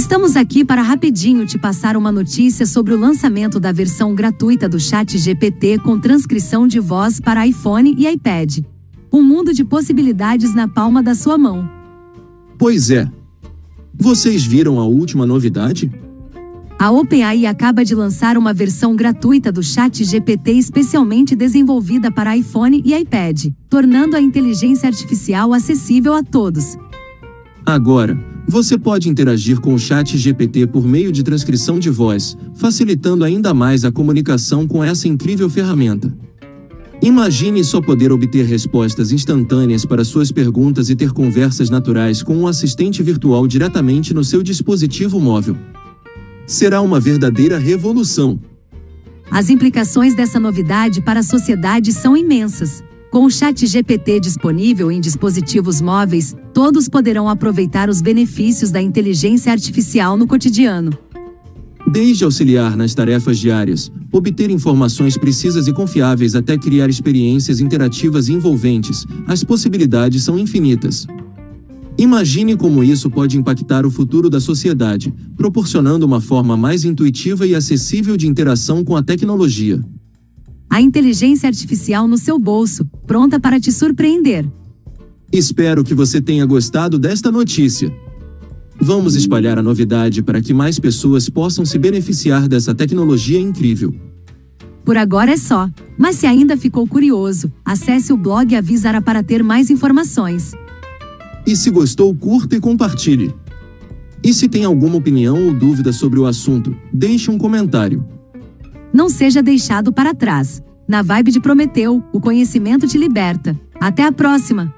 Estamos aqui para rapidinho te passar uma notícia sobre o lançamento da versão gratuita do Chat GPT com transcrição de voz para iPhone e iPad. Um mundo de possibilidades na palma da sua mão. Pois é. Vocês viram a última novidade? A OpenAI acaba de lançar uma versão gratuita do Chat GPT especialmente desenvolvida para iPhone e iPad, tornando a inteligência artificial acessível a todos. Agora, você pode interagir com o Chat GPT por meio de transcrição de voz, facilitando ainda mais a comunicação com essa incrível ferramenta. Imagine só poder obter respostas instantâneas para suas perguntas e ter conversas naturais com um assistente virtual diretamente no seu dispositivo móvel será uma verdadeira revolução. As implicações dessa novidade para a sociedade são imensas. Com o Chat GPT disponível em dispositivos móveis, todos poderão aproveitar os benefícios da inteligência artificial no cotidiano. Desde auxiliar nas tarefas diárias, obter informações precisas e confiáveis até criar experiências interativas e envolventes, as possibilidades são infinitas. Imagine como isso pode impactar o futuro da sociedade, proporcionando uma forma mais intuitiva e acessível de interação com a tecnologia. A inteligência artificial no seu bolso, pronta para te surpreender. Espero que você tenha gostado desta notícia. Vamos espalhar a novidade para que mais pessoas possam se beneficiar dessa tecnologia incrível. Por agora é só, mas se ainda ficou curioso, acesse o blog Avisara para ter mais informações. E se gostou, curta e compartilhe. E se tem alguma opinião ou dúvida sobre o assunto, deixe um comentário. Não seja deixado para trás. Na vibe de Prometeu, o conhecimento te liberta. Até a próxima!